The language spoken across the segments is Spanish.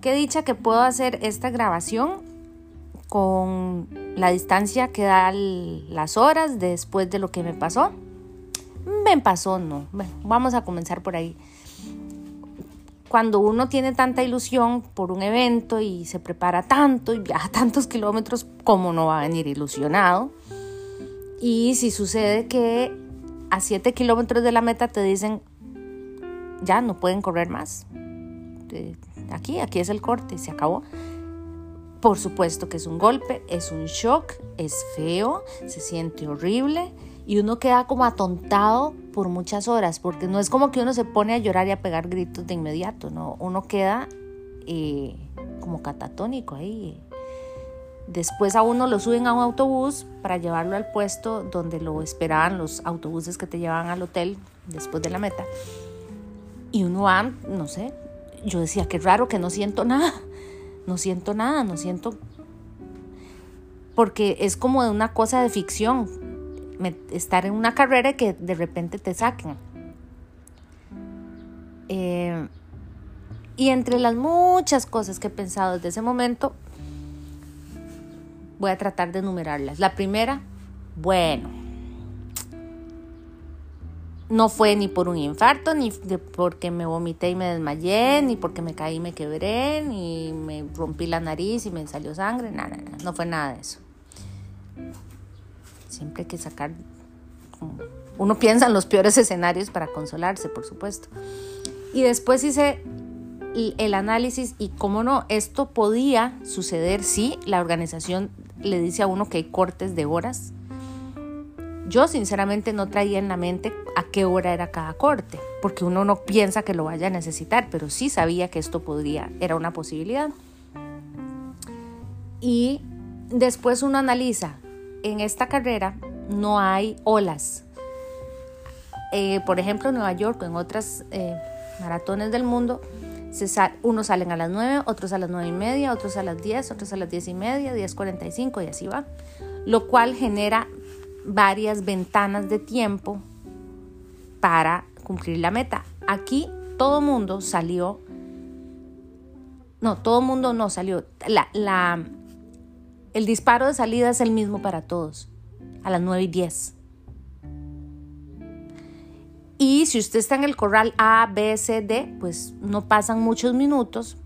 Qué dicha que puedo hacer esta grabación con la distancia que da las horas después de lo que me pasó. Me pasó, no. Vamos a comenzar por ahí. Cuando uno tiene tanta ilusión por un evento y se prepara tanto y viaja tantos kilómetros, ¿cómo no va a venir ilusionado? Y si sucede que a 7 kilómetros de la meta te dicen, ya no pueden correr más. Aquí, aquí es el corte, se acabó. Por supuesto que es un golpe, es un shock, es feo, se siente horrible y uno queda como atontado por muchas horas, porque no es como que uno se pone a llorar y a pegar gritos de inmediato, no, uno queda eh, como catatónico ahí, Después a uno lo suben a un autobús para llevarlo al puesto donde lo esperaban los autobuses que te llevaban al hotel después de la meta. Y uno va, no sé, yo decía, qué raro que no siento nada, no siento nada, no siento... Porque es como de una cosa de ficción, estar en una carrera que de repente te saquen. Eh, y entre las muchas cosas que he pensado desde ese momento, Voy a tratar de enumerarlas. La primera, bueno, no fue ni por un infarto, ni porque me vomité y me desmayé, ni porque me caí y me quebré, ni me rompí la nariz y me salió sangre, nada, nada, no fue nada de eso. Siempre hay que sacar, uno piensa en los peores escenarios para consolarse, por supuesto. Y después hice el análisis y cómo no, esto podía suceder si la organización le dice a uno que hay cortes de horas. Yo sinceramente no traía en la mente a qué hora era cada corte, porque uno no piensa que lo vaya a necesitar, pero sí sabía que esto podría, era una posibilidad. Y después uno analiza, en esta carrera no hay olas. Eh, por ejemplo, en Nueva York en otras eh, maratones del mundo, unos salen a las 9, otros a las 9 y media, otros a las 10, otros a las 10 y media, 10.45 y así va. Lo cual genera varias ventanas de tiempo para cumplir la meta. Aquí todo mundo salió, no, todo mundo no salió. La, la, el disparo de salida es el mismo para todos, a las 9 y 10. Y si usted está en el corral A, B, C, D, pues no pasan muchos minutos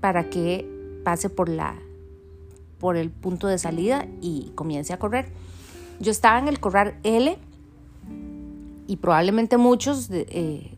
para que pase por, la, por el punto de salida y comience a correr. Yo estaba en el corral L y probablemente muchos eh,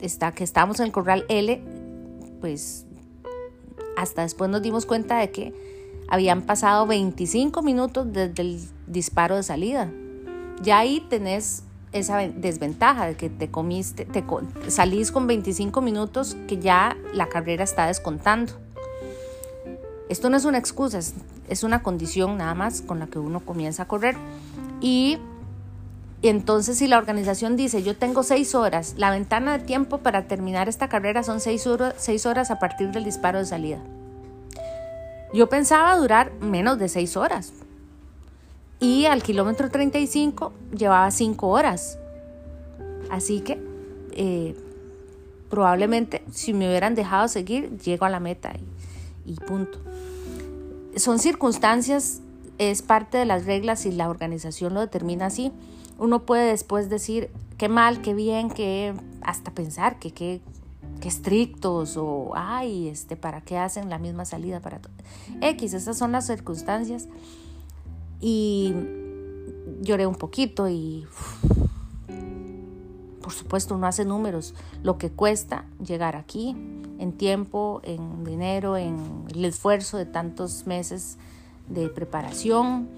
está, que estábamos en el corral L, pues hasta después nos dimos cuenta de que habían pasado 25 minutos desde el disparo de salida. Ya ahí tenés esa desventaja de que te comiste, te salís con 25 minutos que ya la carrera está descontando. Esto no es una excusa, es, una condición nada más con la que uno comienza a correr. Y entonces si la organización dice, yo tengo seis horas, la ventana de tiempo para terminar esta carrera son seis horas, a partir del disparo de salida. Yo pensaba durar menos de seis horas, y al kilómetro 35 llevaba 5 horas. Así que eh, probablemente si me hubieran dejado seguir, llego a la meta y, y punto. Son circunstancias, es parte de las reglas y la organización lo determina así. Uno puede después decir qué mal, qué bien, qué hasta pensar que qué estrictos o ay, este, para qué hacen la misma salida para todo. X, esas son las circunstancias y lloré un poquito y por supuesto uno hace números, lo que cuesta llegar aquí en tiempo, en dinero, en el esfuerzo de tantos meses de preparación,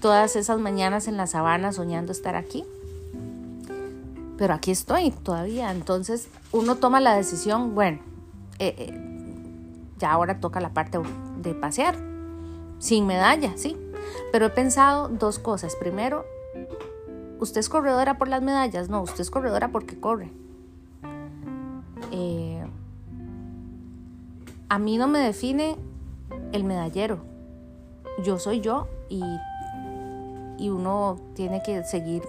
todas esas mañanas en la sabana soñando estar aquí. Pero aquí estoy todavía, entonces uno toma la decisión, bueno, eh, eh, ya ahora toca la parte de pasear, sin medalla, sí, pero he pensado dos cosas. Primero, ¿usted es corredora por las medallas? No, usted es corredora porque corre. Eh, a mí no me define el medallero. Yo soy yo y, y uno tiene que seguir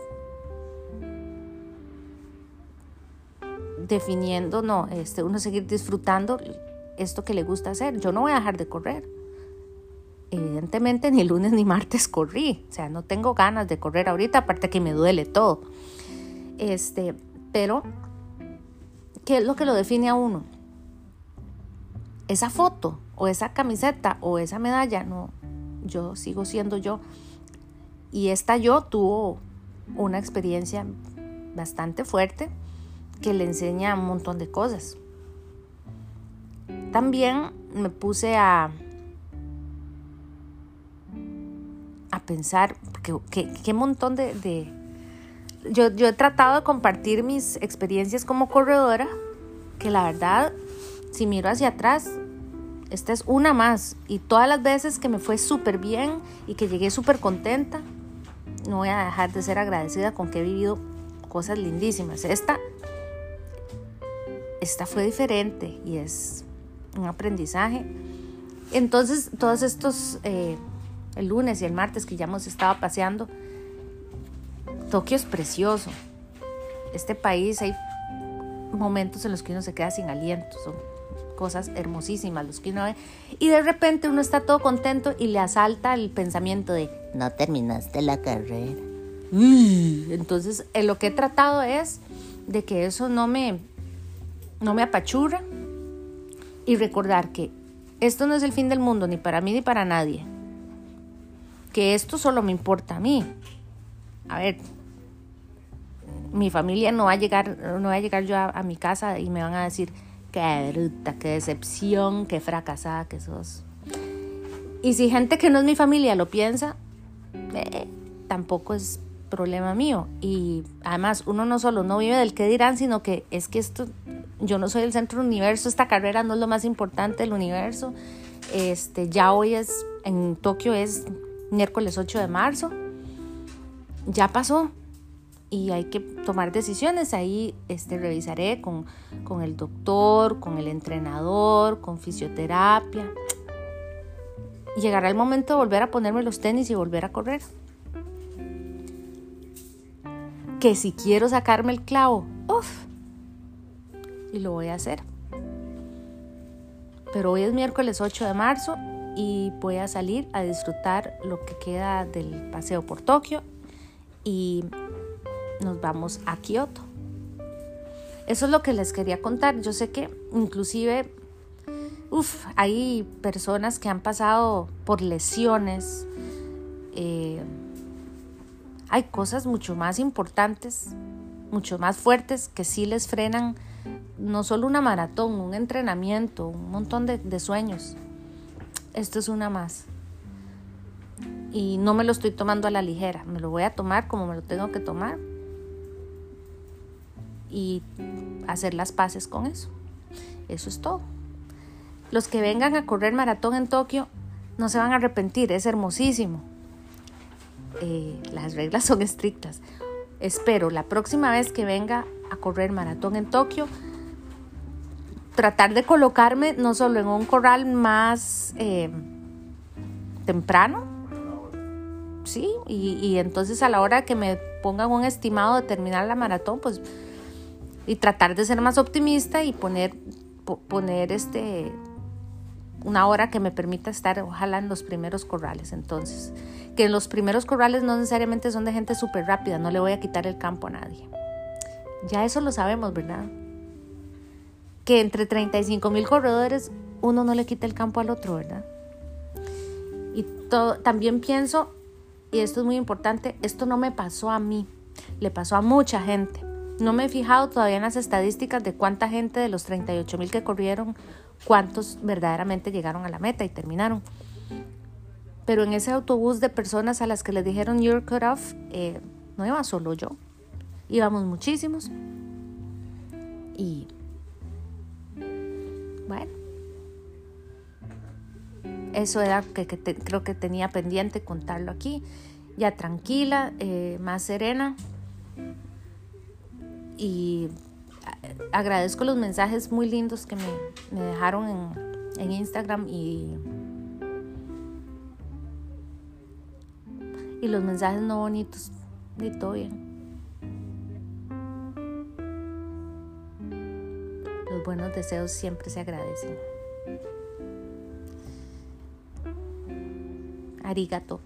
definiendo, no, este, uno seguir disfrutando esto que le gusta hacer. Yo no voy a dejar de correr. Evidentemente ni lunes ni martes corrí, o sea, no tengo ganas de correr ahorita, aparte que me duele todo. Este, pero ¿qué es lo que lo define a uno? Esa foto o esa camiseta o esa medalla, no, yo sigo siendo yo. Y esta yo tuvo una experiencia bastante fuerte que le enseña un montón de cosas. También me puse a, a pensar, qué montón de... Yo, yo he tratado de compartir mis experiencias como corredora, que la verdad, si miro hacia atrás, esta es una más. Y todas las veces que me fue súper bien y que llegué súper contenta, no voy a dejar de ser agradecida con que he vivido cosas lindísimas. Esta, esta fue diferente y es un aprendizaje. Entonces, todos estos, eh, el lunes y el martes que ya hemos estado paseando, Tokio es precioso. Este país hay momentos en los que uno se queda sin aliento, cosas hermosísimas los que uno ve. Y de repente uno está todo contento y le asalta el pensamiento de, no terminaste la carrera. Entonces, en lo que he tratado es de que eso no me, no me apachurra y recordar que esto no es el fin del mundo, ni para mí ni para nadie. Que esto solo me importa a mí. A ver, mi familia no va a llegar, no va a llegar yo a, mi casa y me van a decir, qué bruta, qué decepción, qué fracasada que sos. Y si gente que no es mi familia lo piensa, eh, tampoco es problema mío. Y además, uno no solo no vive del qué dirán, sino que es que esto, yo no soy el centro del universo, esta carrera no es lo más importante del universo. Este, ya hoy es, en Tokio es miércoles 8 de marzo. Ya pasó y hay que tomar decisiones. Ahí este, revisaré con, con el doctor, con el entrenador, con fisioterapia. Llegará el momento de volver a ponerme los tenis y volver a correr que si quiero sacarme el clavo, uff, y lo voy a hacer. Pero hoy es miércoles 8 de marzo y voy a salir a disfrutar lo que queda del paseo por Tokio y nos vamos a Kioto. Eso es lo que les quería contar. Yo sé que inclusive, hay personas que han pasado por lesiones. Eh, hay cosas mucho más importantes, mucho más fuertes que sí les frenan no solo una maratón, un entrenamiento, un montón de, sueños. Esto es una más. Y no me lo estoy tomando a la ligera, me lo voy a tomar como me lo tengo que tomar y hacer las paces con eso. Eso es todo. Los que vengan a correr maratón en Tokio no se van a arrepentir, es hermosísimo. Eh, las reglas son estrictas. Espero la próxima vez que venga a correr maratón en Tokio, tratar de colocarme no solo en un corral más eh, temprano, sí, y, entonces a la hora que me pongan un estimado de terminar la maratón, pues, y tratar de ser más optimista y poner, poner este, una hora que me permita estar, ojalá, en los primeros corrales. Entonces, que los primeros corrales no necesariamente son de gente súper rápida, no le voy a quitar el campo a nadie. Ya eso lo sabemos, ¿verdad? Que entre 35 mil corredores uno no le quita el campo al otro, ¿verdad? Y también pienso, y esto es muy importante, esto no me pasó a mí, le pasó a mucha gente. No me he fijado todavía en las estadísticas de cuánta gente de los 38 mil que corrieron cuántos verdaderamente llegaron a la meta y terminaron. Pero en ese autobús de personas a las que les dijeron you're cut off, eh, no iba solo yo, íbamos muchísimos. Y bueno, eso era que, creo que tenía pendiente contarlo aquí, ya tranquila, eh, más serena. Y agradezco los mensajes muy lindos que me, dejaron en, en, Instagram y, y los mensajes no bonitos. Y todo. Los buenos deseos siempre se agradecen. Arigato.